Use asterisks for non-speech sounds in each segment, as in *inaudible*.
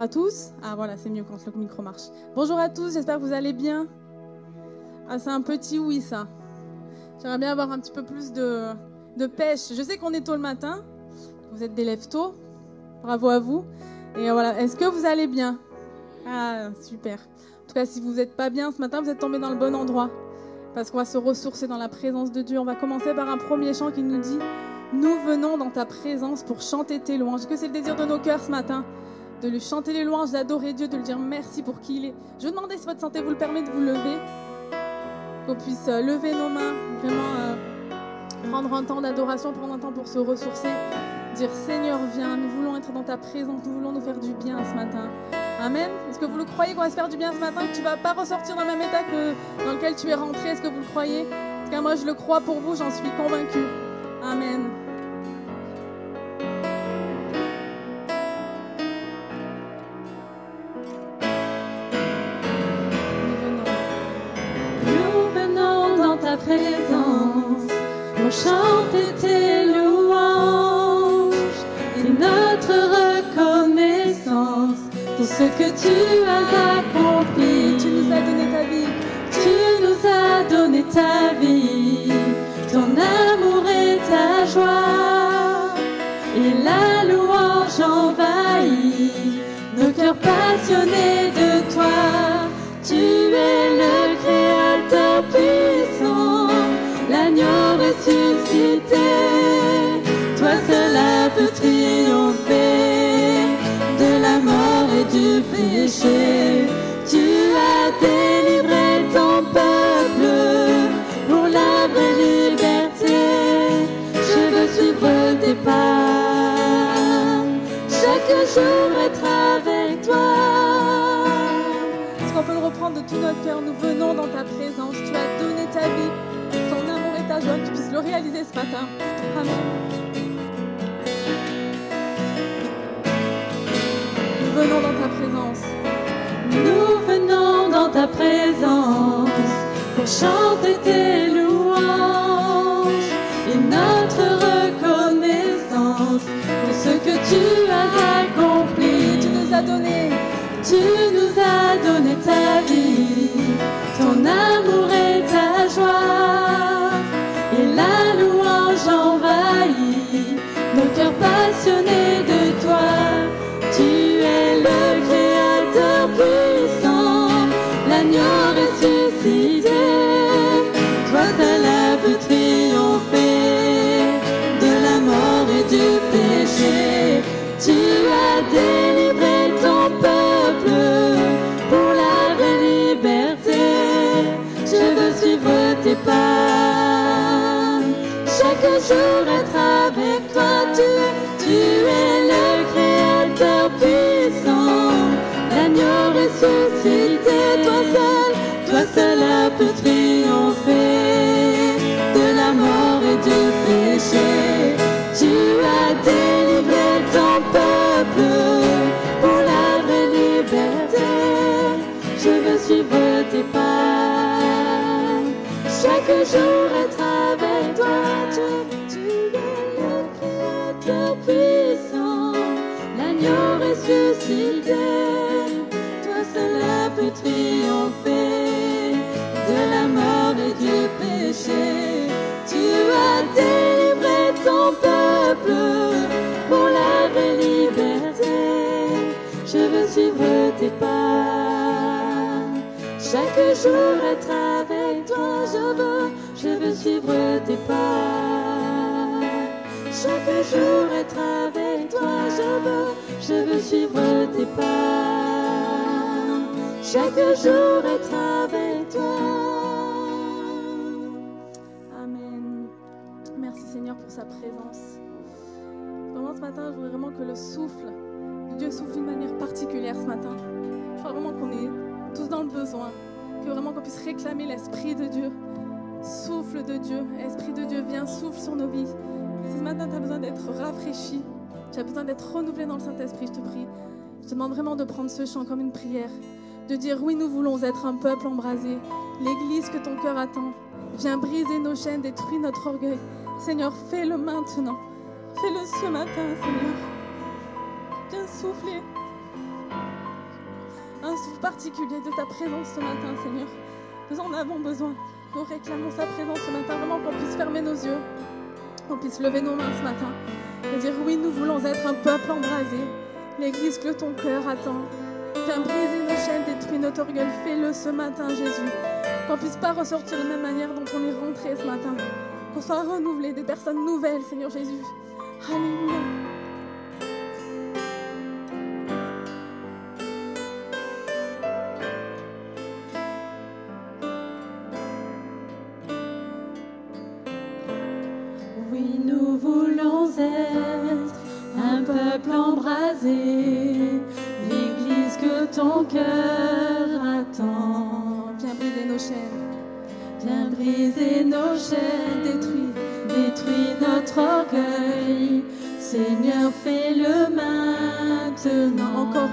à tous. Ah voilà, c'est mieux quand le micro marche. Bonjour à tous, j'espère que vous allez bien. Ah, c'est un petit oui ça. J'aimerais bien avoir un petit peu plus de, de pêche. Je sais qu'on est tôt le matin. Vous êtes des lève tôt. Bravo à vous. Et voilà, est-ce que vous allez bien? Ah, super. En tout cas, si vous n'êtes pas bien ce matin, vous êtes tombé dans le bon endroit. Parce qu'on va se ressourcer dans la présence de Dieu. On va commencer par un premier chant qui nous dit Nous venons dans ta présence pour chanter tes louanges. Que c'est le désir de nos cœurs ce matin? De lui chanter les louanges, d'adorer Dieu, de lui dire merci pour qui il est. Je vais demander si votre santé vous le permet de vous lever, qu'on puisse euh, lever nos mains, vraiment euh, prendre un temps d'adoration, prendre un temps pour se ressourcer, dire Seigneur, viens, nous voulons être dans ta présence, nous voulons nous faire du bien ce matin. Amen. Est-ce que vous le croyez qu'on va se faire du bien ce matin, que tu vas pas ressortir dans le même état que dans lequel tu es rentré Est-ce que vous le croyez? En tout cas, moi, je le crois pour vous, j'en suis convaincue. Amen. Du péché. Tu as délivré ton peuple pour la vraie liberté. Je veux suivre tes pas, chaque jour être avec toi on peut le reprendre de tout notre cœur? Nous venons dans ta présence. Tu as donné ta vie, ton amour et ta joie. Que tu puisses le réaliser ce matin. Amen. Venons dans ta présence. Nous venons dans ta présence pour chanter tes louanges et notre reconnaissance de ce que tu as accompli. Tu nous as donné tu nous as donné ta vie, ton amour et ta joie. Et la louange envahit nos cœurs passionnés Jour être avec toi, tu, tu es le créateur puissant, l'agneau ressuscité. Toi seul, toi seul as pu triompher de la mort et du péché. Tu as délivré ton peuple pour la vraie liberté. Je veux suivre tes pas. Chaque jour être avec toi. Tu, tu es le créateur puissant, l'agneau ressuscité. Toi seul pu triompher de la mort et du péché. Tu as délivré ton peuple pour la vraie liberté. Je veux suivre tes pas. Chaque jour être avec toi, je veux, je veux suivre tes pas. Chaque jour être avec toi, je veux, je veux suivre tes pas. Chaque jour être avec toi. Amen. Merci Seigneur pour sa présence. Vraiment ce matin, je voudrais vraiment que le souffle Dieu souffle d'une manière particulière ce matin. Je crois vraiment qu'on est tous dans le besoin, que vraiment qu'on puisse réclamer l'Esprit de Dieu. Souffle de Dieu, Esprit de Dieu, viens, souffle sur nos vies. Ce matin tu as besoin d'être rafraîchi, tu as besoin d'être renouvelé dans le Saint-Esprit, je te prie. Je te demande vraiment de prendre ce chant comme une prière, de dire oui, nous voulons être un peuple embrasé, l'église que ton cœur attend. Viens briser nos chaînes, détruis notre orgueil. Seigneur, fais-le maintenant. Fais-le ce matin, Seigneur. Viens souffler un souffle particulier de ta présence ce matin, Seigneur. Nous en avons besoin. Nous réclamons sa présence ce matin, vraiment qu'on puisse fermer nos yeux, qu'on puisse lever nos mains ce matin et dire oui, nous voulons être un peuple embrasé. L'Église que ton cœur attend. Viens briser nos chaînes, détruis notre orgueil. Fais-le ce matin, Jésus. Qu'on puisse pas ressortir de la même manière dont on est rentré ce matin. Qu'on soit renouvelé, des personnes nouvelles, Seigneur Jésus. Alléluia.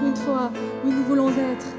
une fois où nous voulons être.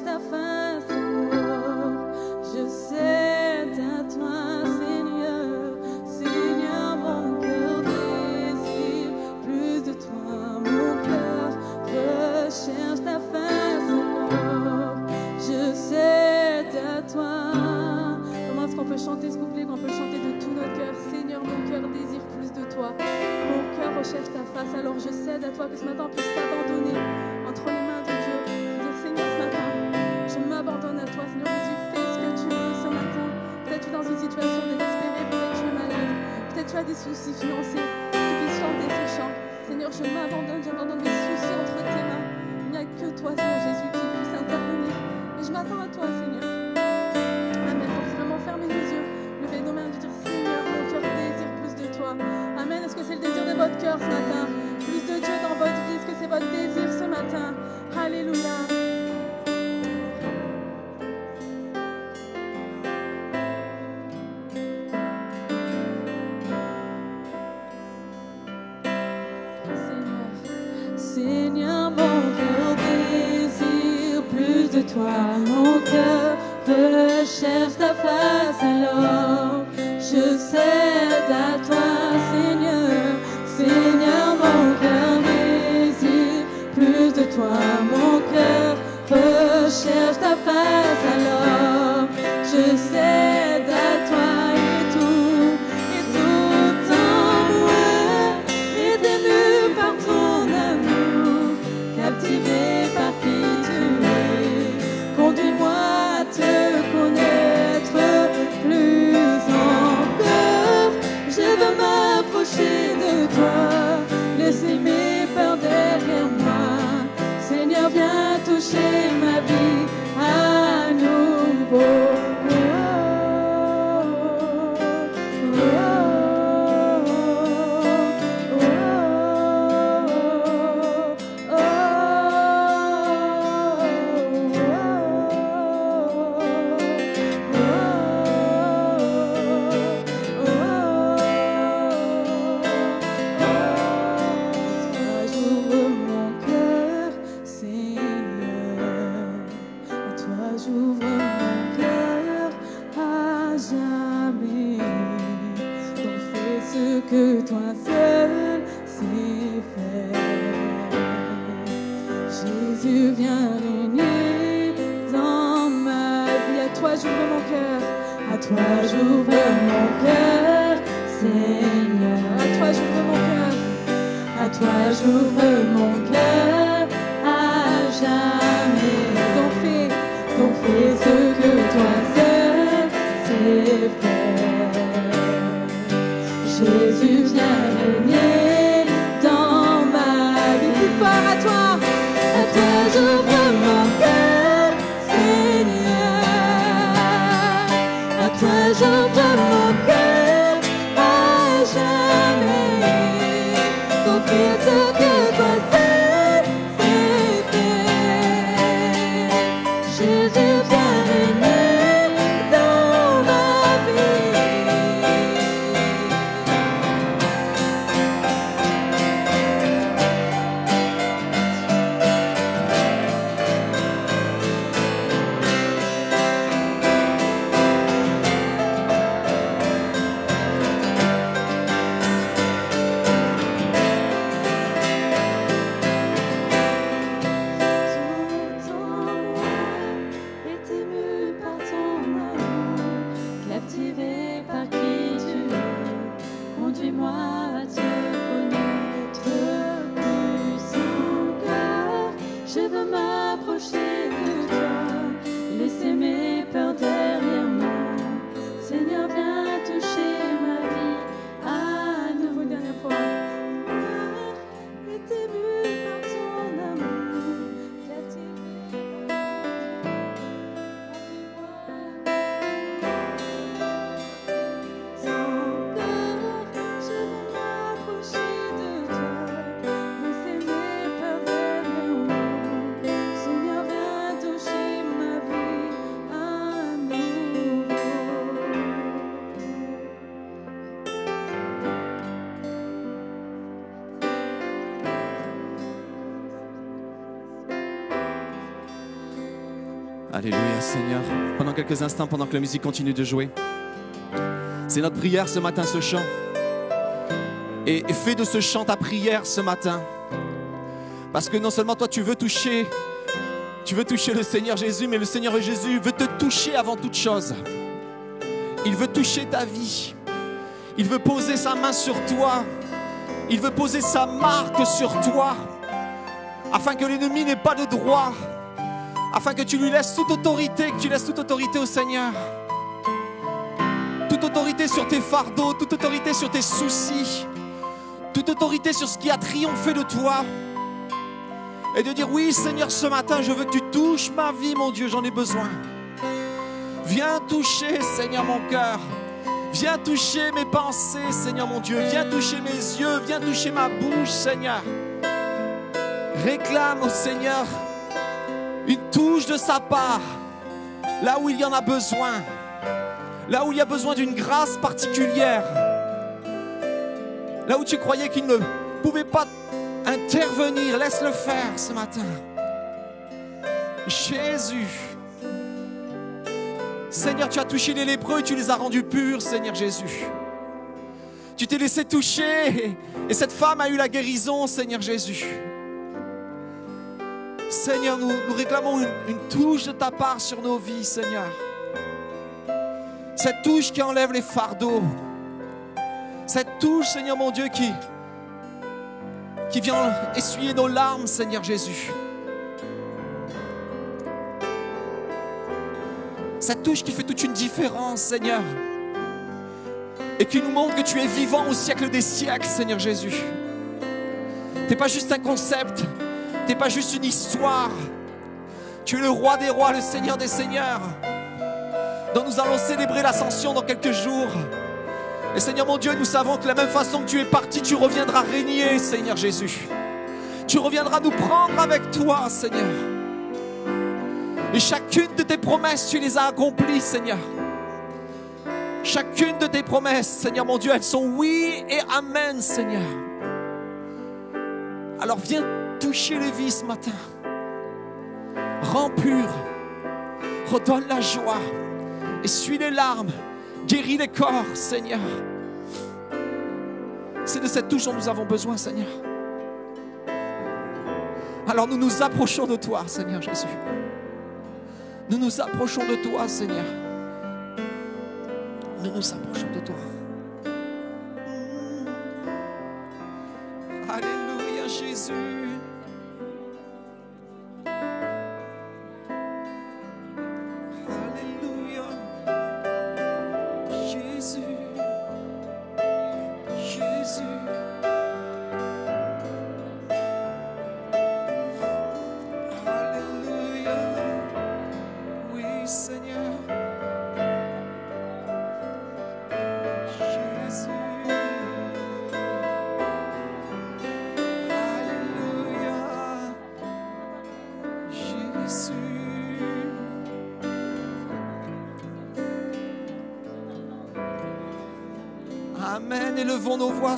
Recherche ta Seigneur. Pendant quelques instants, pendant que la musique continue de jouer, c'est notre prière ce matin, ce chant. Et, fais de ce chant ta prière ce matin. Parce que non seulement toi tu veux toucher, tu veux toucher le Seigneur Jésus, mais le Seigneur Jésus veut te toucher avant toute chose. Il veut toucher ta vie. Il veut poser sa main sur toi. Il veut poser sa marque sur toi. Afin que l'ennemi n'ait pas de droit. Afin que tu lui laisses toute autorité, que tu laisses toute autorité au Seigneur. Toute autorité sur tes fardeaux, toute autorité sur tes soucis. Toute autorité sur ce qui a triomphé de toi. Et de dire, oui Seigneur, ce matin, je veux que tu touches ma vie, mon Dieu, j'en ai besoin. Viens toucher, Seigneur, mon cœur. Viens toucher mes pensées, Seigneur mon Dieu. Viens toucher mes yeux. Viens toucher ma bouche, Seigneur. Réclame au Seigneur une touche de sa part. Là où il y en a besoin. Là où il y a besoin d'une grâce particulière. Là où tu croyais qu'il ne pouvait pas intervenir. Laisse-le faire ce matin. Jésus. Seigneur, tu as touché les lépreux et tu les as rendus purs, Seigneur Jésus. Tu t'es laissé toucher et cette femme a eu la guérison, Seigneur Jésus. Seigneur, nous, réclamons une, une touche de ta part sur nos vies, Seigneur. Cette touche qui enlève les fardeaux. Cette touche, Seigneur mon Dieu, qui, qui vient essuyer nos larmes, Seigneur Jésus. Cette touche qui fait toute une différence, Seigneur. Et qui nous montre que tu es vivant au siècle des siècles, Seigneur Jésus. Tu n'es pas juste un concept. Pas juste une histoire. Tu es le roi des rois, le Seigneur des seigneurs. dont nous allons célébrer l'ascension dans quelques jours. Et Seigneur mon Dieu, nous savons que la même façon que tu es parti, tu reviendras régner, Seigneur Jésus. Tu reviendras nous prendre avec toi, Seigneur. Et chacune de tes promesses, tu les as accomplies, Seigneur. Chacune de tes promesses, Seigneur mon Dieu, elles sont oui et amen, Seigneur. Alors viens toucher les vies ce matin. Rends pur. Redonne la joie. Essuie les larmes. Guéris les corps, Seigneur. C'est de cette touche dont nous avons besoin, Seigneur. Alors nous nous approchons de toi, Seigneur Jésus. Nous nous approchons de toi, Seigneur. Nous nous approchons de toi. Alléluia, Jésus.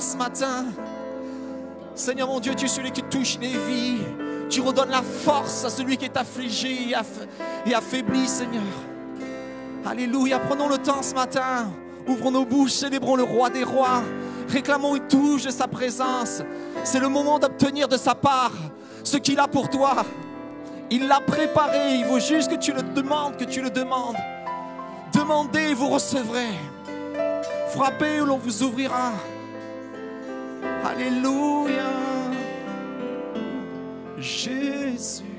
Ce matin. Seigneur mon Dieu, tu es celui qui touche les vies. Tu redonnes la force à celui qui est affligé et, aff- et affaibli, Seigneur. Alléluia. Prenons le temps ce matin. Ouvrons nos bouches, célébrons le roi des rois. Réclamons une touche de sa présence. C'est le moment d'obtenir de sa part ce qu'il a pour toi. Il l'a préparé. Il faut juste que tu le demandes, que tu le demandes. Demandez vous recevrez. Frappez l'on vous ouvrira. Alléluia. Jésus.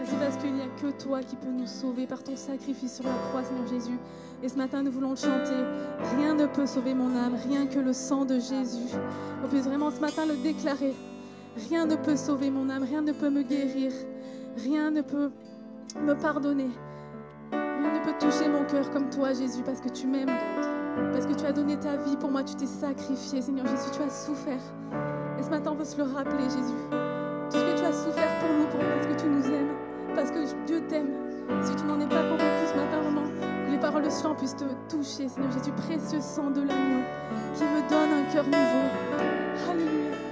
Merci parce qu'il n'y a que toi qui peux nous sauver par ton sacrifice sur la croix, Seigneur Jésus. Et ce matin, nous voulons le chanter. Rien ne peut sauver mon âme, rien que le sang de Jésus. On puisse vraiment ce matin le déclarer. Rien ne peut sauver mon âme, rien ne peut me guérir, rien ne peut me pardonner. Rien ne peut toucher mon cœur comme toi, Jésus, parce que tu m'aimes, parce que tu as donné ta vie pour moi, tu t'es sacrifié, Seigneur Jésus, tu as souffert. Et ce matin, on veut se le rappeler, Jésus. Tout ce que tu as souffert pour nous, pour, parce que tu nous aimes, parce que Dieu t'aime. Si tu n'en es pas convaincu ce matin, vraiment, que les paroles de puissent te toucher, Seigneur Jésus, précieux sang de l'agneau, qui me donne un cœur nouveau. Alléluia.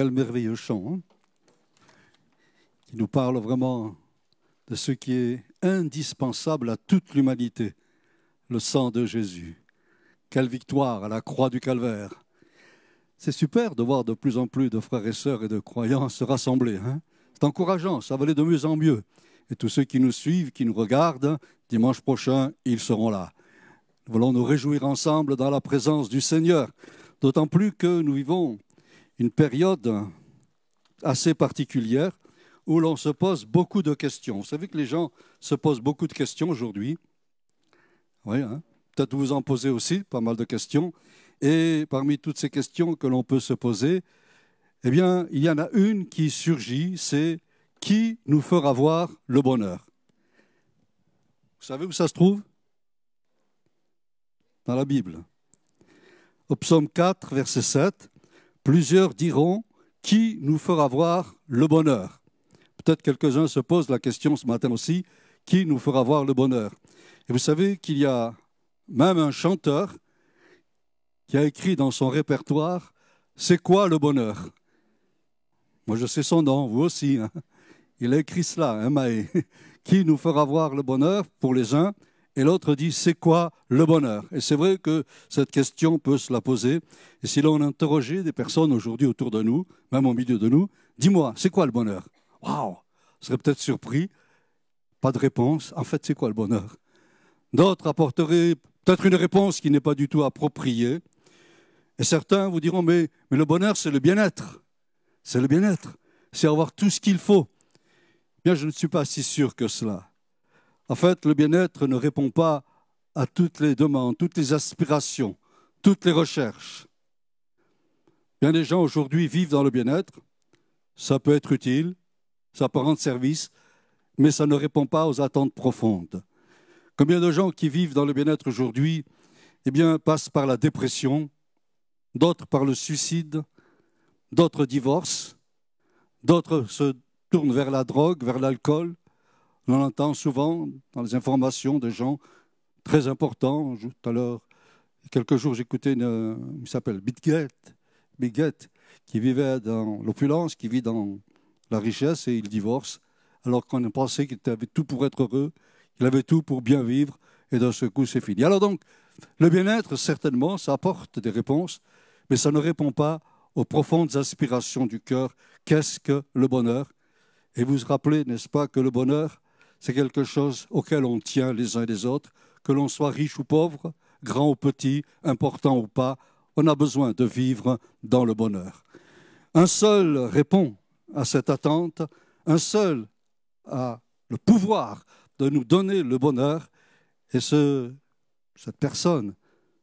Quel merveilleux chant, hein, qui nous parle vraiment de ce qui est indispensable à toute l'humanité, le sang de Jésus. Quelle victoire à la croix du calvaire. C'est super de voir de plus en plus de frères et sœurs et de croyants se rassembler. Hein. C'est encourageant, ça va aller de mieux en mieux. Et tous ceux qui nous suivent, qui nous regardent, dimanche prochain, ils seront là. Nous voulons nous réjouir ensemble dans la présence du Seigneur, d'autant plus que nous vivons une période assez particulière où l'on se pose beaucoup de questions. Vous savez que les gens se posent beaucoup de questions aujourd'hui. Oui, hein peut-être vous en posez aussi pas mal de questions. Et parmi toutes ces questions que l'on peut se poser, eh bien, il y en a une qui surgit, c'est qui nous fera voir le bonheur? Vous savez où ça se trouve? Dans la Bible. Au psaume 4, verset 7, Plusieurs diront, qui nous fera voir le bonheur? Peut-être quelques-uns se posent la question ce matin aussi, qui nous fera voir le bonheur? Et vous savez qu'il y a même un chanteur qui a écrit dans son répertoire, C'est quoi le bonheur? Moi je sais son nom, vous aussi. Hein. Il a écrit cela, hein, Maé. *laughs* Qui nous fera voir le bonheur? Pour les uns et l'autre dit, c'est quoi le bonheur? Et c'est vrai que cette question peut se la poser. Et si l'on interrogeait des personnes aujourd'hui autour de nous, même au milieu de nous, dis-moi, c'est quoi le bonheur? Waouh serait peut-être surpris. Pas de réponse. En fait, c'est quoi le bonheur? D'autres apporteraient peut-être une réponse qui n'est pas du tout appropriée. Et certains vous diront, mais, mais le bonheur, c'est le bien-être. C'est le bien-être. C'est avoir tout ce qu'il faut. Bien, je ne suis pas si sûr que cela. En fait, le bien-être ne répond pas à toutes les demandes, toutes les aspirations, toutes les recherches. Bien des gens aujourd'hui vivent dans le bien-être. Ça peut être utile, ça peut rendre service, mais ça ne répond pas aux attentes profondes. Combien de gens qui vivent dans le bien-être aujourd'hui eh passent par la dépression, d'autres par le suicide, d'autres divorcent, d'autres se tournent vers la drogue, vers l'alcool, on entend souvent dans les informations de gens très importants. Tout à l'heure, quelques jours, j'écoutais une, il s'appelle Bitget, qui vivait dans l'opulence, qui vit dans la richesse et il divorce, alors qu'on pensait qu'il avait tout pour être heureux, qu'il avait tout pour bien vivre, et d'un seul coup, c'est fini. Alors donc, le bien-être, certainement, ça apporte des réponses, mais ça ne répond pas aux profondes aspirations du cœur. Qu'est-ce que le bonheur? Et vous vous rappelez, n'est-ce pas, que le bonheur, c'est quelque chose auquel on tient les uns les autres, que l'on soit riche ou pauvre, grand ou petit, important ou pas, on a besoin de vivre dans le bonheur. Un seul répond à cette attente, un seul a le pouvoir de nous donner le bonheur, et ce, cette personne,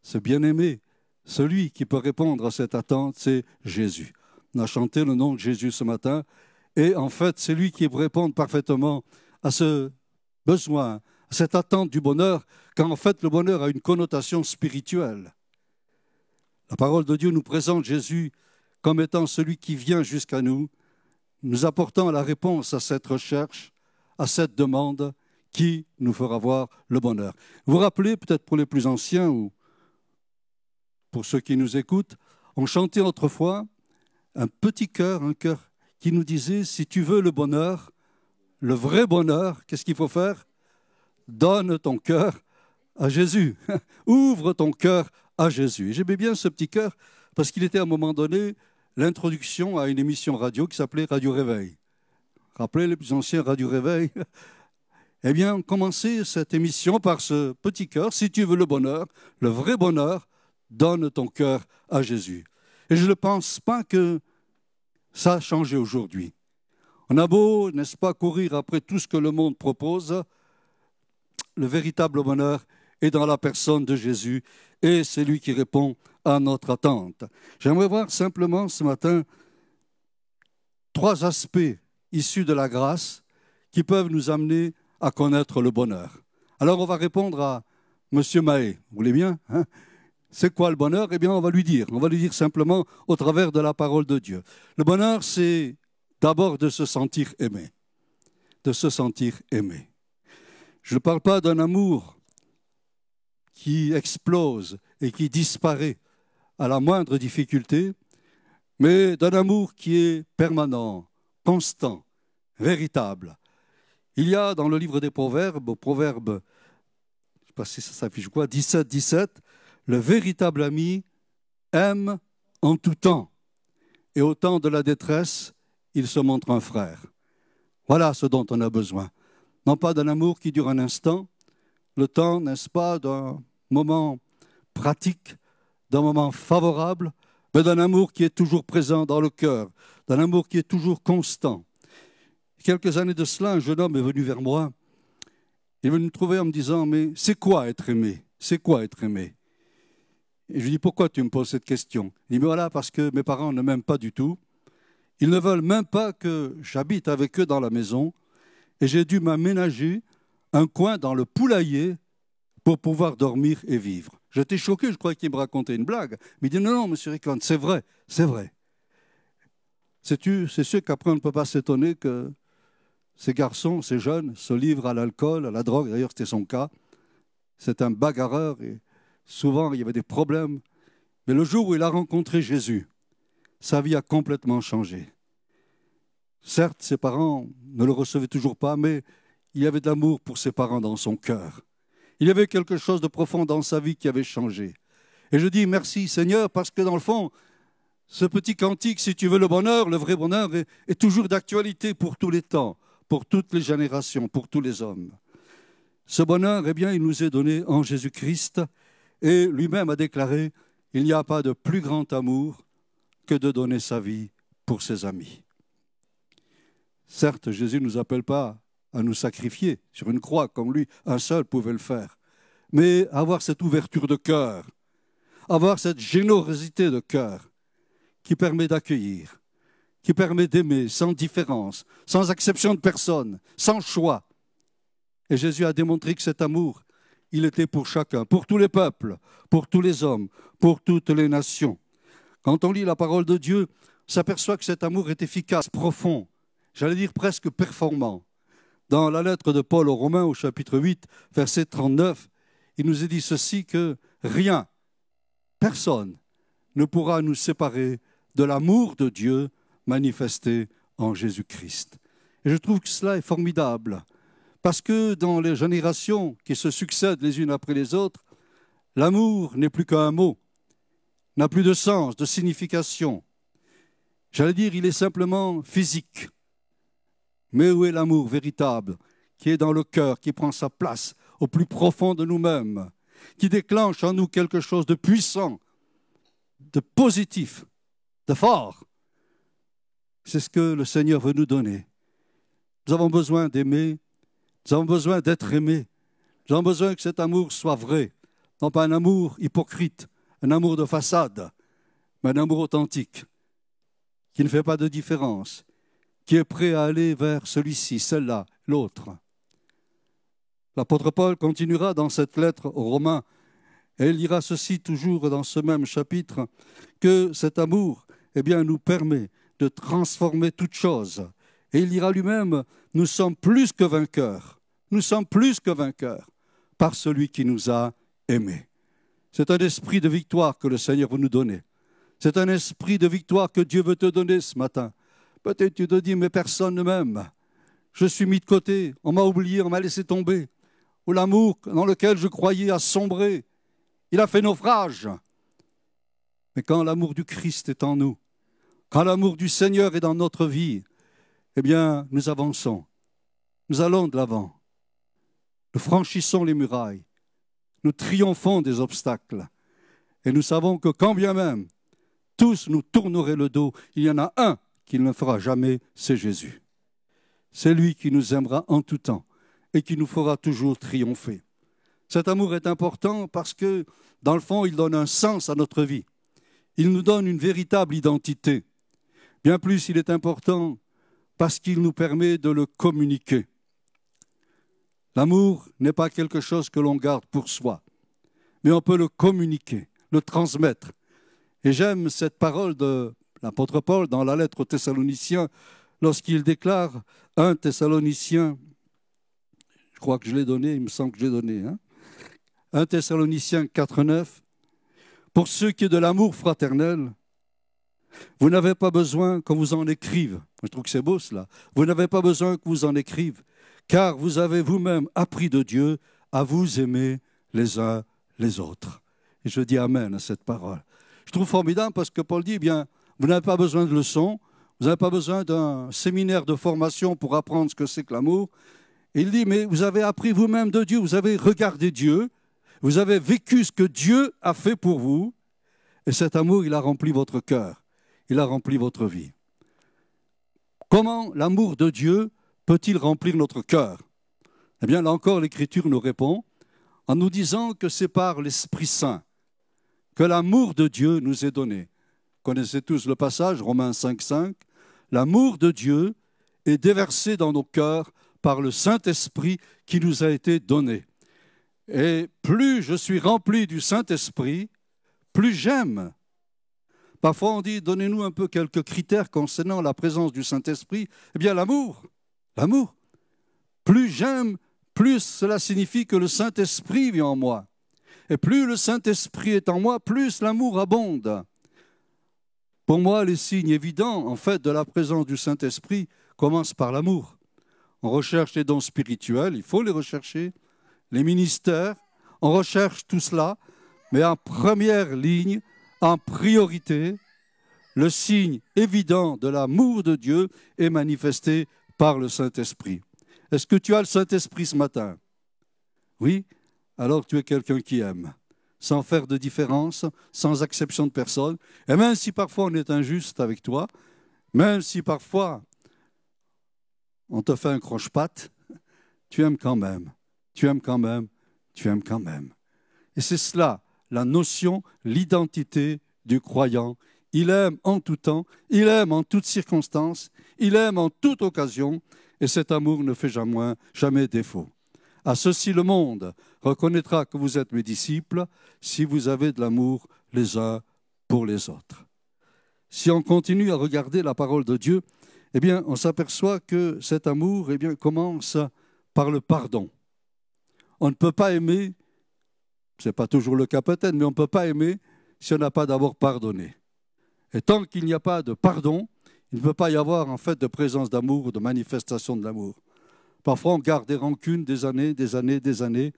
ce bien-aimé, celui qui peut répondre à cette attente, c'est Jésus. On a chanté le nom de Jésus ce matin, et en fait, c'est lui qui répond parfaitement à ce besoin, à cette attente du bonheur, quand en fait le bonheur a une connotation spirituelle. La parole de Dieu nous présente Jésus comme étant celui qui vient jusqu'à nous, nous apportant la réponse à cette recherche, à cette demande qui nous fera voir le bonheur. Vous vous rappelez, peut-être pour les plus anciens ou pour ceux qui nous écoutent, on chantait autrefois un petit cœur, un cœur qui nous disait, si tu veux le bonheur, le vrai bonheur, qu'est-ce qu'il faut faire? Donne ton cœur à Jésus. *laughs* Ouvre ton cœur à Jésus. J'aimais bien ce petit cœur parce qu'il était à un moment donné l'introduction à une émission radio qui s'appelait Radio Réveil. Rappelez les plus anciens Radio Réveil *laughs* Eh bien, on commençait cette émission par ce petit cœur. Si tu veux le bonheur, le vrai bonheur, donne ton cœur à Jésus. Et je ne pense pas que ça a changé aujourd'hui. On a beau, n'est-ce pas, courir après tout ce que le monde propose, le véritable bonheur est dans la personne de Jésus et c'est lui qui répond à notre attente. J'aimerais voir simplement ce matin trois aspects issus de la grâce qui peuvent nous amener à connaître le bonheur. Alors on va répondre à M. Mahé. Vous voulez bien hein? C'est quoi le bonheur? Eh bien, on va lui dire. On va lui dire simplement au travers de la parole de Dieu. Le bonheur, c'est d'abord de se sentir aimé. De se sentir aimé. Je ne parle pas d'un amour qui explose et qui disparaît à la moindre difficulté, mais d'un amour qui est permanent, constant, véritable. Il y a dans le livre des Proverbes, Proverbe, je ne sais pas si ça s'affiche quoi, 17, 17, le véritable ami aime en tout temps, et au temps de la détresse, il se montre un frère. Voilà ce dont on a besoin. Non pas d'un amour qui dure un instant, le temps, n'est-ce pas, d'un moment pratique, d'un moment favorable, mais d'un amour qui est toujours présent dans le cœur, d'un amour qui est toujours constant. Quelques années de cela, un jeune homme est venu vers moi. Il est venu me trouver en me disant, mais c'est quoi être aimé? C'est quoi être aimé? Et je lui dis, pourquoi tu me poses cette question? Il dit, mais voilà, parce que mes parents ne m'aiment pas du tout. Ils ne veulent même pas que j'habite avec eux dans la maison. Et j'ai dû m'aménager un coin dans le poulailler pour pouvoir dormir et vivre. J'étais choqué, je croyais qu'il me racontait une blague. Mais il dit non, non, monsieur Ricon, c'est vrai, c'est vrai. C'est sûr qu'après on ne peut pas s'étonner que ces garçons, ces jeunes, se livrent à l'alcool, à la drogue. D'ailleurs, c'était son cas. C'est un bagarreur et souvent il y avait des problèmes. Mais le jour où il a rencontré Jésus, sa vie a complètement changé. Certes, ses parents ne le recevaient toujours pas, mais il y avait de l'amour pour ses parents dans son cœur. Il y avait quelque chose de profond dans sa vie qui avait changé. Et je dis merci Seigneur parce que dans le fond, ce petit cantique, si tu veux le bonheur, le vrai bonheur, est, toujours d'actualité pour tous les temps, pour toutes les générations, pour tous les hommes. Ce bonheur, eh bien, il nous est donné en Jésus-Christ et lui-même a déclaré, il n'y a pas de plus grand amour que de donner sa vie pour ses amis. Certes, Jésus ne nous appelle pas à nous sacrifier sur une croix comme lui, un seul pouvait le faire, mais avoir cette ouverture de cœur, avoir cette générosité de cœur qui permet d'accueillir, qui permet d'aimer sans différence, sans exception de personne, sans choix. Et Jésus a démontré que cet amour, il était pour chacun, pour tous les peuples, pour tous les hommes, pour toutes les nations. Quand on lit la parole de Dieu, on s'aperçoit que cet amour est efficace, profond, j'allais dire presque performant. Dans la lettre de Paul aux Romains au chapitre 8, verset 39, il nous est dit ceci que rien, personne ne pourra nous séparer de l'amour de Dieu manifesté en Jésus-Christ. Et je trouve que cela est formidable, parce que dans les générations qui se succèdent les unes après les autres, l'amour n'est plus qu'un mot, n'a plus de sens, de signification. J'allais dire, il est simplement physique. Mais où est l'amour véritable qui est dans le cœur, qui prend sa place au plus profond de nous-mêmes, qui déclenche en nous quelque chose de puissant, de positif, de fort? C'est ce que le Seigneur veut nous donner. Nous avons besoin d'aimer, nous avons besoin d'être aimés, nous avons besoin que cet amour soit vrai, non pas un amour hypocrite, un amour de façade, mais un amour authentique, qui ne fait pas de différence, qui est prêt à aller vers celui-ci, celle-là, l'autre. L'apôtre Paul continuera dans cette lettre aux Romains, et il dira ceci toujours dans ce même chapitre, que cet amour eh bien, nous permet de transformer toute chose. Et il dira lui-même, nous sommes plus que vainqueurs, nous sommes plus que vainqueurs par celui qui nous a aimés. C'est un esprit de victoire que le Seigneur veut nous donner. C'est un esprit de victoire que Dieu veut te donner ce matin. Peut-être tu te dis, mais personne ne m'aime. Je suis mis de côté, on m'a oublié, on m'a laissé tomber. Ou l'amour dans lequel je croyais a sombré. Il a fait naufrage. Mais quand l'amour du Christ est en nous, quand l'amour du Seigneur est dans notre vie, eh bien, nous avançons. Nous allons de l'avant. Nous franchissons les murailles. Nous triomphons des obstacles. Et nous savons que quand bien même tous nous tourneraient le dos, il y en a un qui ne fera jamais, c'est Jésus. C'est lui qui nous aimera en tout temps et qui nous fera toujours triompher. Cet amour est important parce que, dans le fond, il donne un sens à notre vie. Il nous donne une véritable identité. Bien plus, il est important parce qu'il nous permet de le communiquer. L'amour n'est pas quelque chose que l'on garde pour soi, mais on peut le communiquer, le transmettre. Et j'aime cette parole de l'apôtre Paul dans la lettre aux Thessaloniciens lorsqu'il déclare 1 Thessaloniciens Je crois que je l'ai donné, il me semble que j'ai donné. Hein 1 Thessaloniciens 4, 9. Pour ceux qui est de l'amour fraternel, vous n'avez pas besoin qu'on vous en écrive. Je trouve que c'est beau cela. Vous n'avez pas besoin qu'on vous en écrive, car vous avez vous-même appris de Dieu à vous aimer les uns les autres. Et je dis Amen à cette parole. Je trouve formidable parce que Paul dit, eh bien, vous n'avez pas besoin de leçons, vous n'avez pas besoin d'un séminaire de formation pour apprendre ce que c'est que l'amour. Il dit, mais vous avez appris vous-même de Dieu, vous avez regardé Dieu, vous avez vécu ce que Dieu a fait pour vous, et cet amour, il a rempli votre cœur, il a rempli votre vie. Comment l'amour de Dieu peut-il remplir notre cœur? Eh bien, là encore, l'Écriture nous répond en nous disant que c'est par l'Esprit Saint que l'amour de Dieu nous est donné. Vous connaissez tous le passage, Romains 5, 5. L'amour de Dieu est déversé dans nos cœurs par le Saint-Esprit qui nous a été donné. Et plus je suis rempli du Saint-Esprit, plus j'aime. Parfois on dit, donnez-nous un peu quelques critères concernant la présence du Saint-Esprit. Eh bien l'amour, l'amour. Plus j'aime, plus cela signifie que le Saint-Esprit vit en moi. Et plus le Saint-Esprit est en moi, plus l'amour abonde. Pour moi, les signes évidents, en fait, de la présence du Saint-Esprit commencent par l'amour. On recherche les dons spirituels, il faut les rechercher, les ministères, on recherche tout cela, mais en première ligne, en priorité, le signe évident de l'amour de Dieu est manifesté par le Saint-Esprit. Est-ce que tu as le Saint-Esprit ce matin? Oui? Alors tu es quelqu'un qui aime, sans faire de différence, sans exception de personne. Et même si parfois on est injuste avec toi, même si parfois on te fait un croche-patte, tu aimes quand même tu aimes quand même, tu aimes quand même. Et c'est cela, la notion, l'identité du croyant. Il aime en tout temps, il aime en toutes circonstances, il aime en toute occasion, et cet amour ne fait jamais, défaut. À ceci le monde reconnaîtra que vous êtes mes disciples si vous avez de l'amour les uns pour les autres. Si on continue à regarder la parole de Dieu, eh bien, on s'aperçoit que cet amour eh commence par le pardon. On ne peut pas aimer, ce n'est pas toujours le cas peut-être, mais on ne peut pas aimer si on n'a pas d'abord pardonné. Et tant qu'il n'y a pas de pardon, il ne peut pas y avoir en fait de présence d'amour, de manifestation de l'amour. Parfois, on garde des rancunes des années, des années, des années,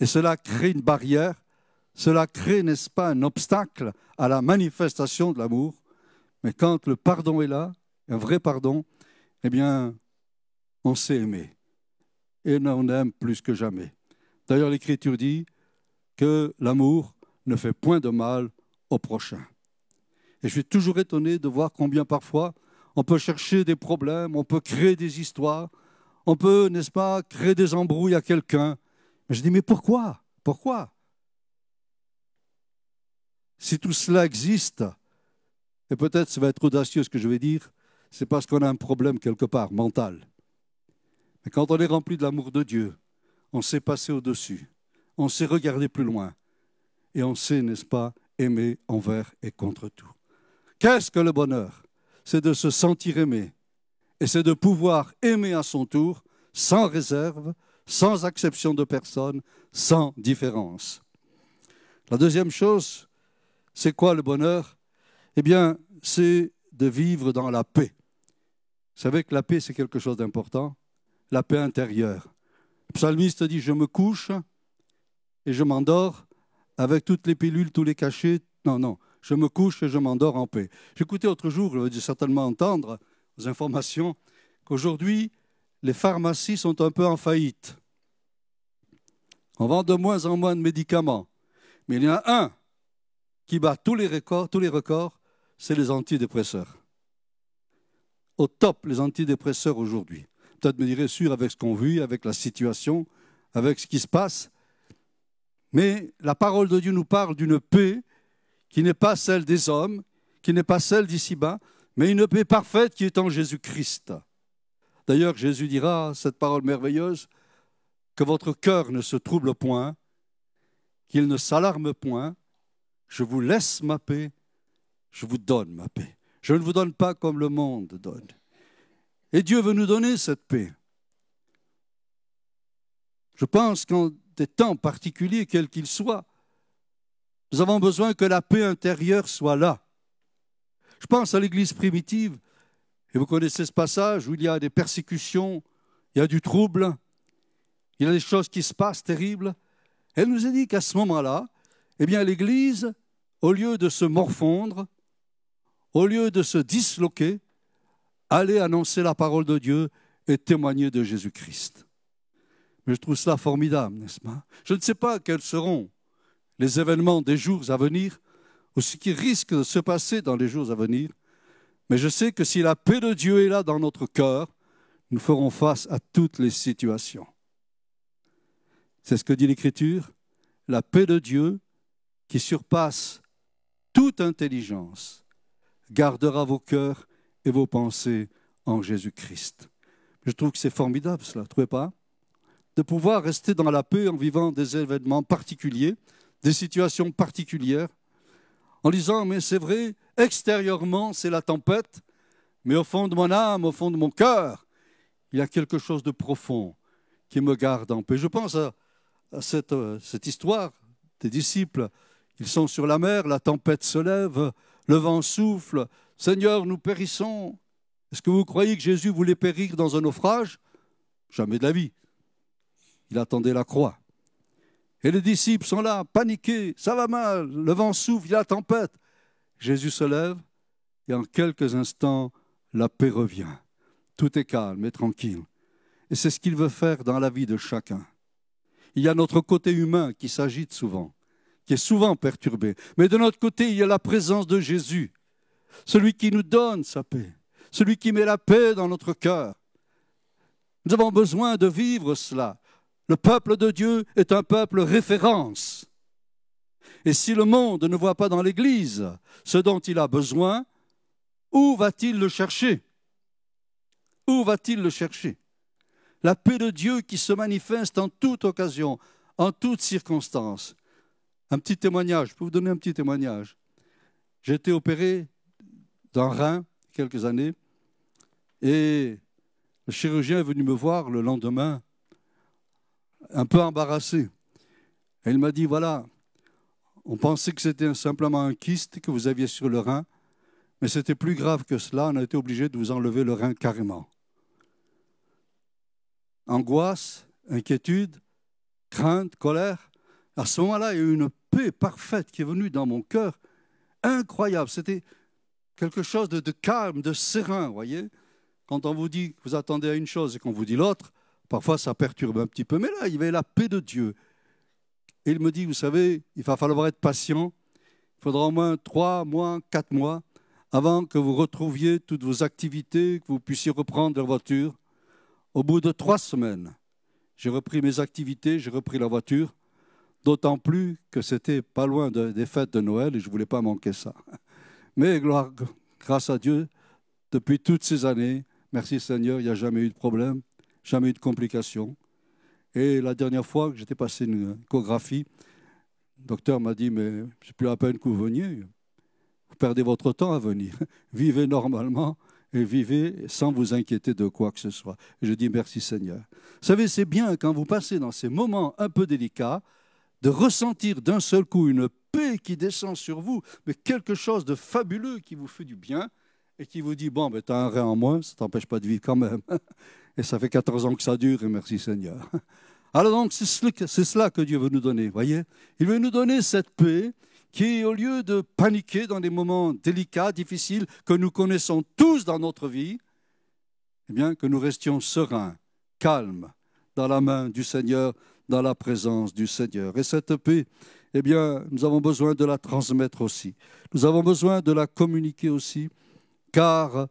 et cela crée une barrière, cela crée, n'est-ce pas, un obstacle à la manifestation de l'amour. Mais quand le pardon est là, un vrai pardon, eh bien, on sait aimer. Et on aime plus que jamais. D'ailleurs, l'Écriture dit que l'amour ne fait point de mal au prochain. Et je suis toujours étonné de voir combien parfois on peut chercher des problèmes, on peut créer des histoires, on peut, n'est-ce pas, créer des embrouilles à quelqu'un. Mais je dis, mais pourquoi? Pourquoi? Si tout cela existe, et peut-être ça va être audacieux ce que je vais dire, c'est parce qu'on a un problème quelque part, mental. Mais quand on est rempli de l'amour de Dieu, on sait passer au-dessus, on sait regarder plus loin, et on sait, n'est-ce pas, aimer envers et contre tout. Qu'est-ce que le bonheur? C'est de se sentir aimé, et c'est de pouvoir aimer à son tour, sans réserve, sans exception de personne, sans différence. La deuxième chose, c'est quoi le bonheur? Eh bien, c'est de vivre dans la paix. Vous savez que la paix, c'est quelque chose d'important, la paix intérieure. Le psalmiste dit, je me couche et je m'endors avec toutes les pilules, tous les cachets. Non, non, je me couche et je m'endors en paix. J'écoutais autre jour, vous certainement entendre aux informations, qu'aujourd'hui, les pharmacies sont un peu en faillite. On vend de moins en moins de médicaments. Mais il y en a un qui bat tous les records, tous les records, c'est les antidépresseurs. Au top, les antidépresseurs aujourd'hui peut-être me direz sûr avec ce qu'on vit, avec la situation, avec ce qui se passe. Mais la parole de Dieu nous parle d'une paix qui n'est pas celle des hommes, qui n'est pas celle d'ici-bas, mais une paix parfaite qui est en Jésus-Christ. D'ailleurs, Jésus dira cette parole merveilleuse, que votre cœur ne se trouble point, qu'il ne s'alarme point, je vous laisse ma paix, je vous donne ma paix. Je ne vous donne pas comme le monde donne. Et Dieu veut nous donner cette paix. Je pense qu'en des temps particuliers, quels qu'ils soient, nous avons besoin que la paix intérieure soit là. Je pense à l'Église primitive, et vous connaissez ce passage où il y a des persécutions, il y a du trouble, il y a des choses qui se passent terribles. Elle nous a dit qu'à ce moment-là, eh bien, l'Église, au lieu de se morfondre, au lieu de se disloquer, allait annoncer la parole de Dieu et témoigner de Jésus-Christ. Mais je trouve cela formidable, n'est-ce pas? Je ne sais pas quels seront les événements des jours à venir, ou ce qui risque de se passer dans les jours à venir, mais je sais que si la paix de Dieu est là dans notre cœur, nous ferons face à toutes les situations. C'est ce que dit l'Écriture. La paix de Dieu, qui surpasse toute intelligence, gardera vos cœurs et vos pensées en Jésus-Christ. Je trouve que c'est formidable cela, ne trouvez pas? De pouvoir rester dans la paix en vivant des événements particuliers, des situations particulières, en disant, mais c'est vrai, extérieurement, c'est la tempête, mais au fond de mon âme, au fond de mon cœur, il y a quelque chose de profond qui me garde en paix. Je pense à, cette, euh, cette histoire des disciples. Ils sont sur la mer, la tempête se lève, le vent souffle. Seigneur, nous périssons. Est-ce que vous croyez que Jésus voulait périr dans un naufrage? Jamais de la vie. Il attendait la croix. Et les disciples sont là, paniqués, ça va mal, le vent souffle, il y a la tempête. Jésus se lève et en quelques instants, la paix revient. Tout est calme et tranquille. Et c'est ce qu'il veut faire dans la vie de chacun. Il y a notre côté humain qui s'agite souvent, qui est souvent perturbé. Mais de notre côté, il y a la présence de Jésus, celui qui nous donne sa paix, celui qui met la paix dans notre cœur. Nous avons besoin de vivre cela. Le peuple de Dieu est un peuple référence. Et si le monde ne voit pas dans l'Église ce dont il a besoin, où va-t-il le chercher? Où va-t-il le chercher? La paix de Dieu qui se manifeste en toute occasion, en toute circonstance. Un petit témoignage, je peux vous donner un petit témoignage. J'ai été opéré d'un rein quelques années et le chirurgien est venu me voir le lendemain un peu embarrassé. Il m'a dit, voilà, on pensait que c'était simplement un kyste que vous aviez sur le rein, mais c'était plus grave que cela, on a été obligé de vous enlever le rein carrément. Angoisse, inquiétude, crainte, colère. À ce moment-là, il y a eu une paix parfaite qui est venue dans mon cœur, incroyable. C'était quelque chose de, de calme, de serein, voyez. Quand on vous dit que vous attendez à une chose et qu'on vous dit l'autre, Parfois, ça perturbe un petit peu. Mais là, il y avait la paix de Dieu. Il me dit, vous savez, il va falloir être patient. Il faudra au moins trois mois, quatre mois avant que vous retrouviez toutes vos activités, que vous puissiez reprendre la voiture. Au bout de trois semaines, j'ai repris mes activités, j'ai repris la voiture, d'autant plus que c'était pas loin des fêtes de Noël et je ne voulais pas manquer ça. Mais gloire, grâce à Dieu, depuis toutes ces années, merci Seigneur, il n'y a jamais eu de problème jamais eu de complications. Et la dernière fois que j'étais passé une échographie, le docteur m'a dit, mais c'est plus à peine que vous veniez, vous perdez votre temps à venir. *laughs* Vivez normalement et vivez sans vous inquiéter de quoi que ce soit. Et je dis merci Seigneur. Vous savez, c'est bien quand vous passez dans ces moments un peu délicats, de ressentir d'un seul coup une paix qui descend sur vous, mais quelque chose de fabuleux qui vous fait du bien et qui vous dit, bon, ben, tu as un rein en moins, ça t'empêche pas de vivre quand même. *laughs* Et ça fait 14 ans que ça dure, et merci Seigneur. *laughs* Alors donc, c'est cela que Dieu veut nous donner, voyez Il veut nous donner cette paix qui, au lieu de paniquer dans des moments délicats, difficiles, que nous connaissons tous dans notre vie, eh bien, que nous restions sereins, calmes, dans la main du Seigneur, dans la présence du Seigneur. Et cette paix, eh bien, nous avons besoin de la transmettre aussi. Nous avons besoin de la communiquer aussi, car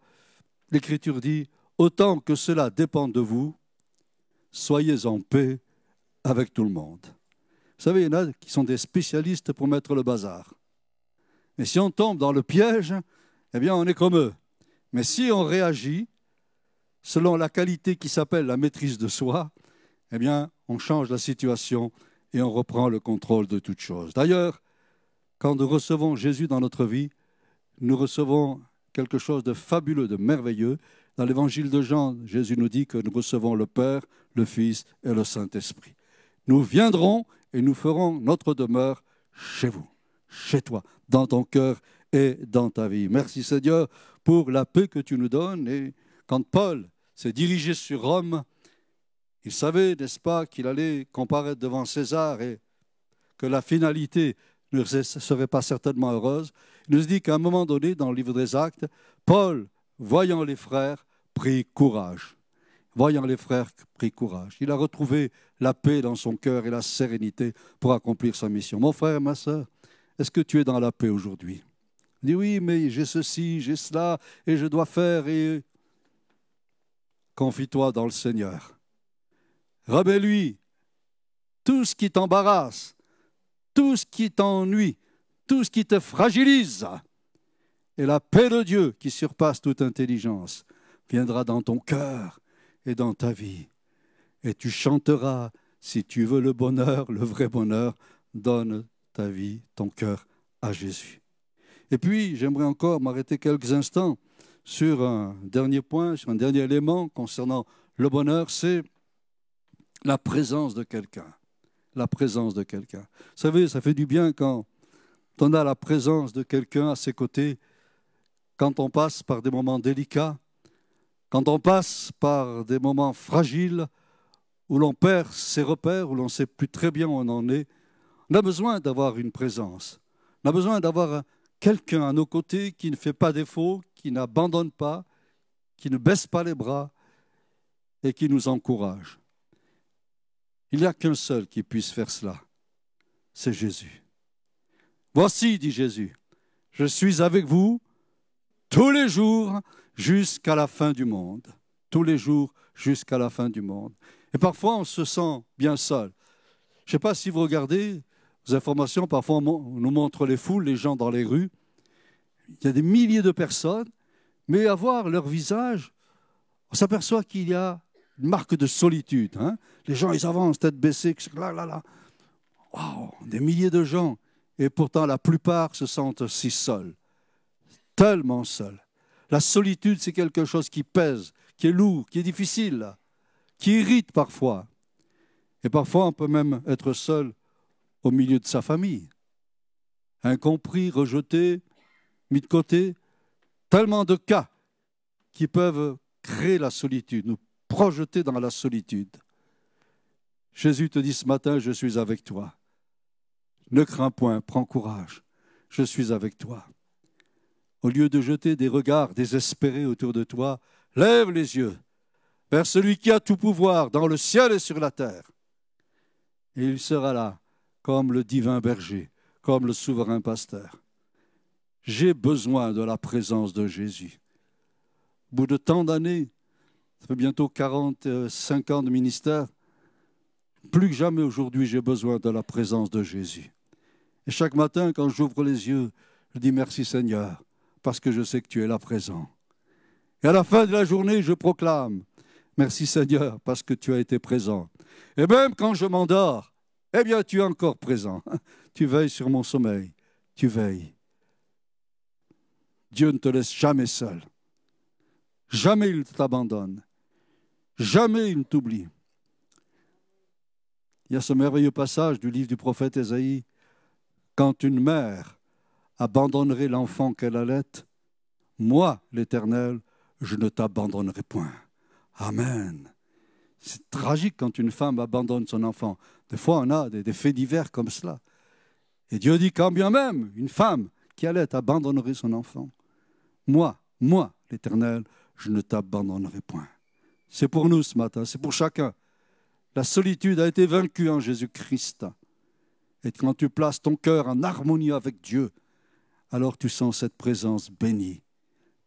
l'Écriture dit, autant que cela dépend de vous, soyez en paix avec tout le monde. Vous savez, il y en a qui sont des spécialistes pour mettre le bazar. Mais si on tombe dans le piège, eh bien, on est comme eux. Mais si on réagit selon la qualité qui s'appelle la maîtrise de soi, eh bien, on change la situation et on reprend le contrôle de toute chose. D'ailleurs, quand nous recevons Jésus dans notre vie, nous recevons quelque chose de fabuleux, de merveilleux, dans l'évangile de Jean, Jésus nous dit que nous recevons le Père, le Fils et le Saint-Esprit. nous viendrons et nous ferons notre demeure chez vous, chez toi, dans ton cœur et dans ta vie. Merci Seigneur pour la paix que tu nous donnes. Et quand Paul s'est dirigé sur Rome, il savait, n'est-ce pas, qu'il allait comparaître devant César et que la finalité ne serait pas certainement heureuse. Il nous dit qu'à un moment donné, dans le livre des Actes, Paul, voyant les frères, prit courage. Voyant les frères, prit courage. Il a retrouvé la paix dans son cœur et la sérénité pour accomplir sa mission. Mon frère, ma soeur, est-ce que tu es dans la paix aujourd'hui? Dis oui, mais j'ai ceci, j'ai cela, et je dois faire, et confie-toi dans le Seigneur. Remets-lui tout ce qui t'embarrasse, tout ce qui t'ennuie, tout ce qui te fragilise. Et la paix de Dieu, qui surpasse toute intelligence, viendra dans ton cœur et dans ta vie. Et tu chanteras, si tu veux le bonheur, le vrai bonheur, donne ta vie, ton cœur à Jésus. Et puis, j'aimerais encore m'arrêter quelques instants sur un dernier point, sur un dernier élément concernant le bonheur, c'est la présence de quelqu'un. La présence de quelqu'un. Vous savez, ça fait du bien quand on a la présence de quelqu'un à ses côtés, quand on passe par des moments délicats, quand on passe par des moments fragiles, où l'on perd ses repères, où l'on ne sait plus très bien où on en est, on a besoin d'avoir une présence. On a besoin d'avoir quelqu'un à nos côtés qui ne fait pas défaut, qui n'abandonne pas, qui ne baisse pas les bras et qui nous encourage. Il n'y a qu'un seul qui puisse faire cela, c'est Jésus. Voici, dit Jésus, je suis avec vous tous les jours jusqu'à la fin du monde. Tous les jours jusqu'à la fin du monde. Et parfois, on se sent bien seul. Je ne sais pas si vous regardez les informations, parfois on nous montre les foules, les gens dans les rues. Il y a des milliers de personnes, mais à voir leur visage, on s'aperçoit qu'il y a une marque de solitude. Hein. Les gens, ils avancent tête baissée, là, là, là. Wow, des milliers de gens. Et pourtant, la plupart se sentent si seuls, tellement seuls. La solitude, c'est quelque chose qui pèse, qui est lourd, qui est difficile, qui irrite parfois. Et parfois, on peut même être seul au milieu de sa famille. Incompris, rejeté, mis de côté. Tellement de cas qui peuvent créer la solitude, nous projeter dans la solitude. Jésus te dit ce matin, je suis avec toi. Ne crains point, prends courage, je suis avec toi. Au lieu de jeter des regards désespérés autour de toi, lève les yeux vers celui qui a tout pouvoir dans le ciel et sur la terre. Et il sera là comme le divin berger, comme le souverain pasteur. J'ai besoin de la présence de Jésus. Au bout de tant d'années, ça fait bientôt 45 ans de ministère. Plus que jamais aujourd'hui, j'ai besoin de la présence de Jésus. Et chaque matin, quand j'ouvre les yeux, je dis merci Seigneur, parce que je sais que tu es là présent. Et à la fin de la journée, je proclame merci Seigneur, parce que tu as été présent. Et même quand je m'endors, eh bien, tu es encore présent. *laughs* Tu veilles sur mon sommeil. Tu veilles. Dieu ne te laisse jamais seul. Jamais il t'abandonne. Jamais il ne t'oublie. Il y a ce merveilleux passage du livre du prophète Ésaïe. Quand une mère abandonnerait l'enfant qu'elle allait, moi, l'Éternel, je ne t'abandonnerai point. Amen. C'est tragique quand une femme abandonne son enfant. Des fois, on a des, faits divers comme cela. Et Dieu dit quand bien même une femme qui allait abandonnerait son enfant. Moi, moi, l'Éternel, je ne t'abandonnerai point. C'est pour nous ce matin, c'est pour chacun. La solitude a été vaincue en Jésus-Christ. Et quand tu places ton cœur en harmonie avec Dieu, alors tu sens cette présence bénie.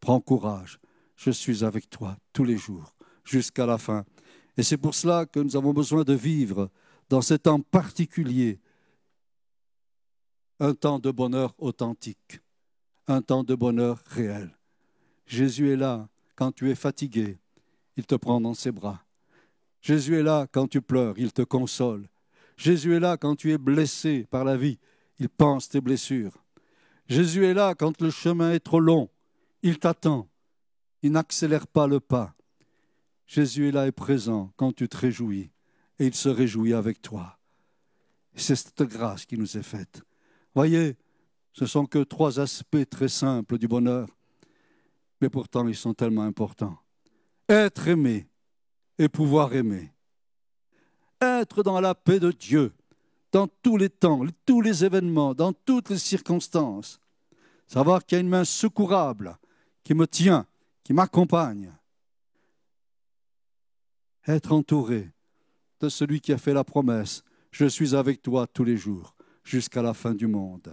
Prends courage, je suis avec toi tous les jours, jusqu'à la fin. Et c'est pour cela que nous avons besoin de vivre dans ce temps particulier un temps de bonheur authentique, un temps de bonheur réel. Jésus est là quand tu es fatigué, il te prend dans ses bras. Jésus est là quand tu pleures, il te console. Jésus est là quand tu es blessé par la vie, il pense tes blessures. Jésus est là quand le chemin est trop long, il t'attend, il n'accélère pas le pas. Jésus est là et présent quand tu te réjouis, et il se réjouit avec toi. C'est cette grâce qui nous est faite. Voyez, ce sont que trois aspects très simples du bonheur, mais pourtant ils sont tellement importants. Être aimé et pouvoir aimer. Être dans la paix de Dieu, dans tous les temps, tous les événements, dans toutes les circonstances. Savoir qu'il y a une main secourable qui me tient, qui m'accompagne. Être entouré de celui qui a fait la promesse, je suis avec toi tous les jours, jusqu'à la fin du monde.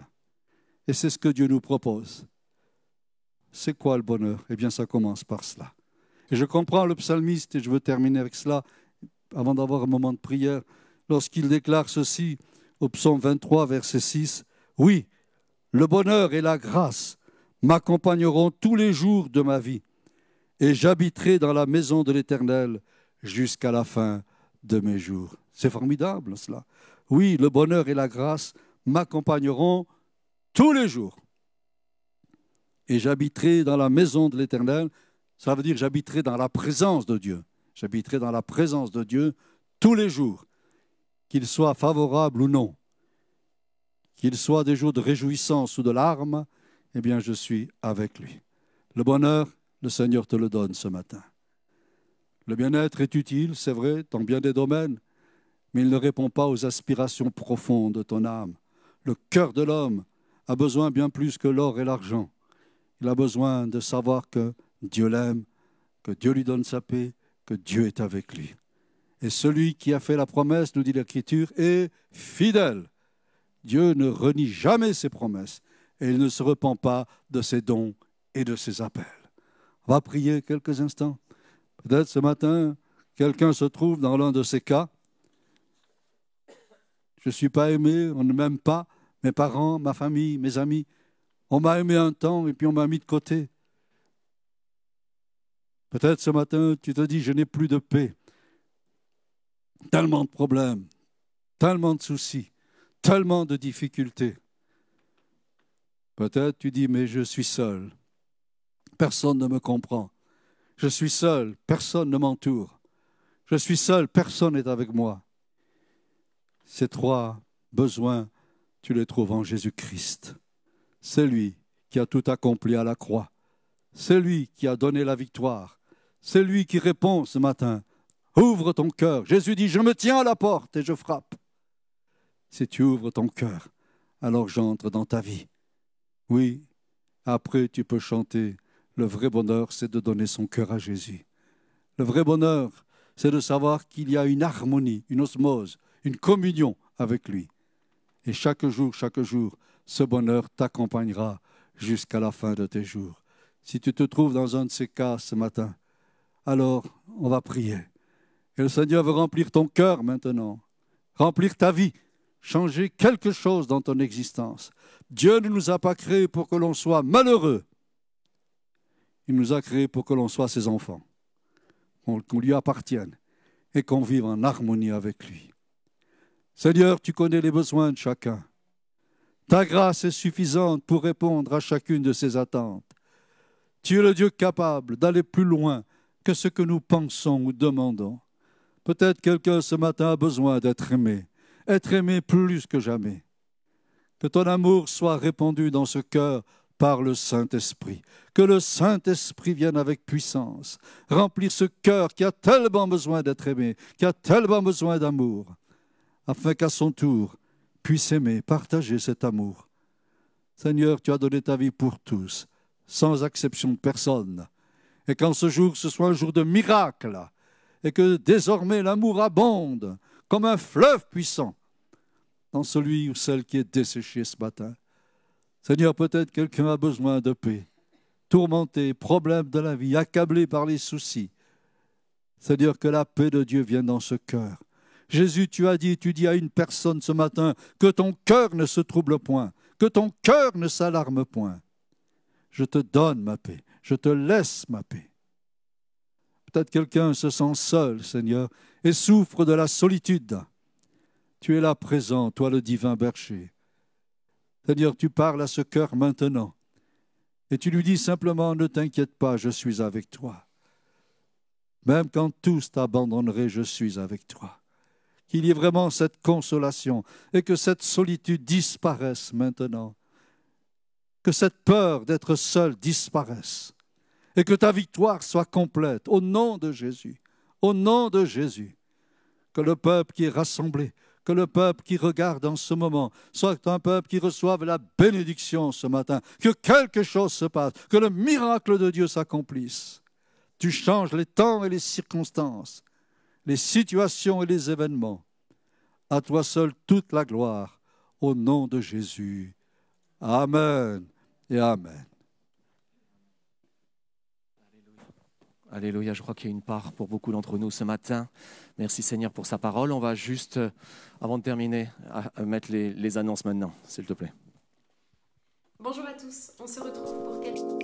Et c'est ce que Dieu nous propose. C'est quoi le bonheur? Eh bien, ça commence par cela. Et je comprends le psalmiste, et je veux terminer avec cela, avant d'avoir un moment de prière, lorsqu'il déclare ceci au psaume 23, verset 6. Oui, le bonheur et la grâce m'accompagneront tous les jours de ma vie, et j'habiterai dans la maison de l'Éternel jusqu'à la fin de mes jours. C'est formidable cela. Oui, le bonheur et la grâce m'accompagneront tous les jours. Et j'habiterai dans la maison de l'Éternel. Ça veut dire j'habiterai dans la présence de Dieu. J'habiterai dans la présence de Dieu tous les jours, qu'il soit favorable ou non, qu'il soit des jours de réjouissance ou de larmes, eh bien je suis avec lui. Le bonheur, le Seigneur te le donne ce matin. Le bien-être est utile, c'est vrai, dans bien des domaines, mais il ne répond pas aux aspirations profondes de ton âme. Le cœur de l'homme a besoin bien plus que l'or et l'argent. Il a besoin de savoir que Dieu l'aime, que Dieu lui donne sa paix, que Dieu est avec lui. Et celui qui a fait la promesse, nous dit l'Écriture, est fidèle. Dieu ne renie jamais ses promesses et il ne se repent pas de ses dons et de ses appels. On va prier quelques instants. Peut-être ce matin, quelqu'un se trouve dans l'un de ces cas. Je ne suis pas aimé, on ne m'aime pas, mes parents, ma famille, mes amis. On m'a aimé un temps et puis on m'a mis de côté. Peut-être ce matin, tu te dis, je n'ai plus de paix. Tellement de problèmes, tellement de soucis, tellement de difficultés. Peut-être tu dis, mais je suis seul. Personne ne me comprend. Je suis seul, personne ne m'entoure. Je suis seul, personne n'est avec moi. Ces trois besoins, tu les trouves en Jésus-Christ. C'est lui qui a tout accompli à la croix. C'est lui qui a donné la victoire. C'est lui qui répond ce matin. Ouvre ton cœur. Jésus dit, je me tiens à la porte et je frappe. Si tu ouvres ton cœur, alors j'entre dans ta vie. Oui, après tu peux chanter. Le vrai bonheur, c'est de donner son cœur à Jésus. Le vrai bonheur, c'est de savoir qu'il y a une harmonie, une osmose, une communion avec lui. Et chaque jour, chaque jour, ce bonheur t'accompagnera jusqu'à la fin de tes jours. Si tu te trouves dans un de ces cas ce matin, alors on va prier. Et le Seigneur veut remplir ton cœur maintenant, remplir ta vie, changer quelque chose dans ton existence. Dieu ne nous a pas créés pour que l'on soit malheureux. Il nous a créés pour que l'on soit ses enfants, qu'on lui appartienne et qu'on vive en harmonie avec lui. Seigneur, tu connais les besoins de chacun. Ta grâce est suffisante pour répondre à chacune de ces attentes. Tu es le Dieu capable d'aller plus loin que ce que nous pensons ou demandons. Peut-être quelqu'un ce matin a besoin d'être aimé, être aimé plus que jamais. Que ton amour soit répandu dans ce cœur par le Saint-Esprit. Que le Saint-Esprit vienne avec puissance, remplir ce cœur qui a tellement besoin d'être aimé, qui a tellement besoin d'amour, afin qu'à son tour puisse aimer, partager cet amour. Seigneur, tu as donné ta vie pour tous, sans exception de personne. Et qu'en ce jour, ce soit un jour de miracle, et que désormais l'amour abonde comme un fleuve puissant dans celui ou celle qui est desséché ce matin. Seigneur, peut-être quelqu'un a besoin de paix, tourmenté, problème de la vie, accablé par les soucis. Seigneur, que la paix de Dieu vienne dans ce cœur. Jésus, tu as dit, tu dis à une personne ce matin, que ton cœur ne se trouble point, que ton cœur ne s'alarme point. Je te donne ma paix, je te laisse ma paix. Peut-être quelqu'un se sent seul, Seigneur, et souffre de la solitude. Tu es là présent, toi le divin berger. Seigneur, tu parles à ce cœur maintenant. Et tu lui dis simplement, ne t'inquiète pas, je suis avec toi. Même quand tous t'abandonneraient, je suis avec toi. qu'il y ait vraiment cette consolation et que cette solitude disparaisse maintenant. Que cette peur d'être seul disparaisse et que ta victoire soit complète au nom de Jésus. Au nom de Jésus. Que le peuple qui est rassemblé, que le peuple qui regarde en ce moment soit un peuple qui reçoive la bénédiction ce matin, que quelque chose se passe, que le miracle de Dieu s'accomplisse. Tu changes les temps et les circonstances les situations et les événements. À toi seul toute la gloire, au nom de Jésus. Amen et Amen. Alléluia, je crois qu'il y a une part pour beaucoup d'entre nous ce matin. Merci Seigneur pour sa parole. On va juste, euh, avant de terminer, mettre les, annonces maintenant, s'il te plaît. Bonjour à tous, on se retrouve pour quelques...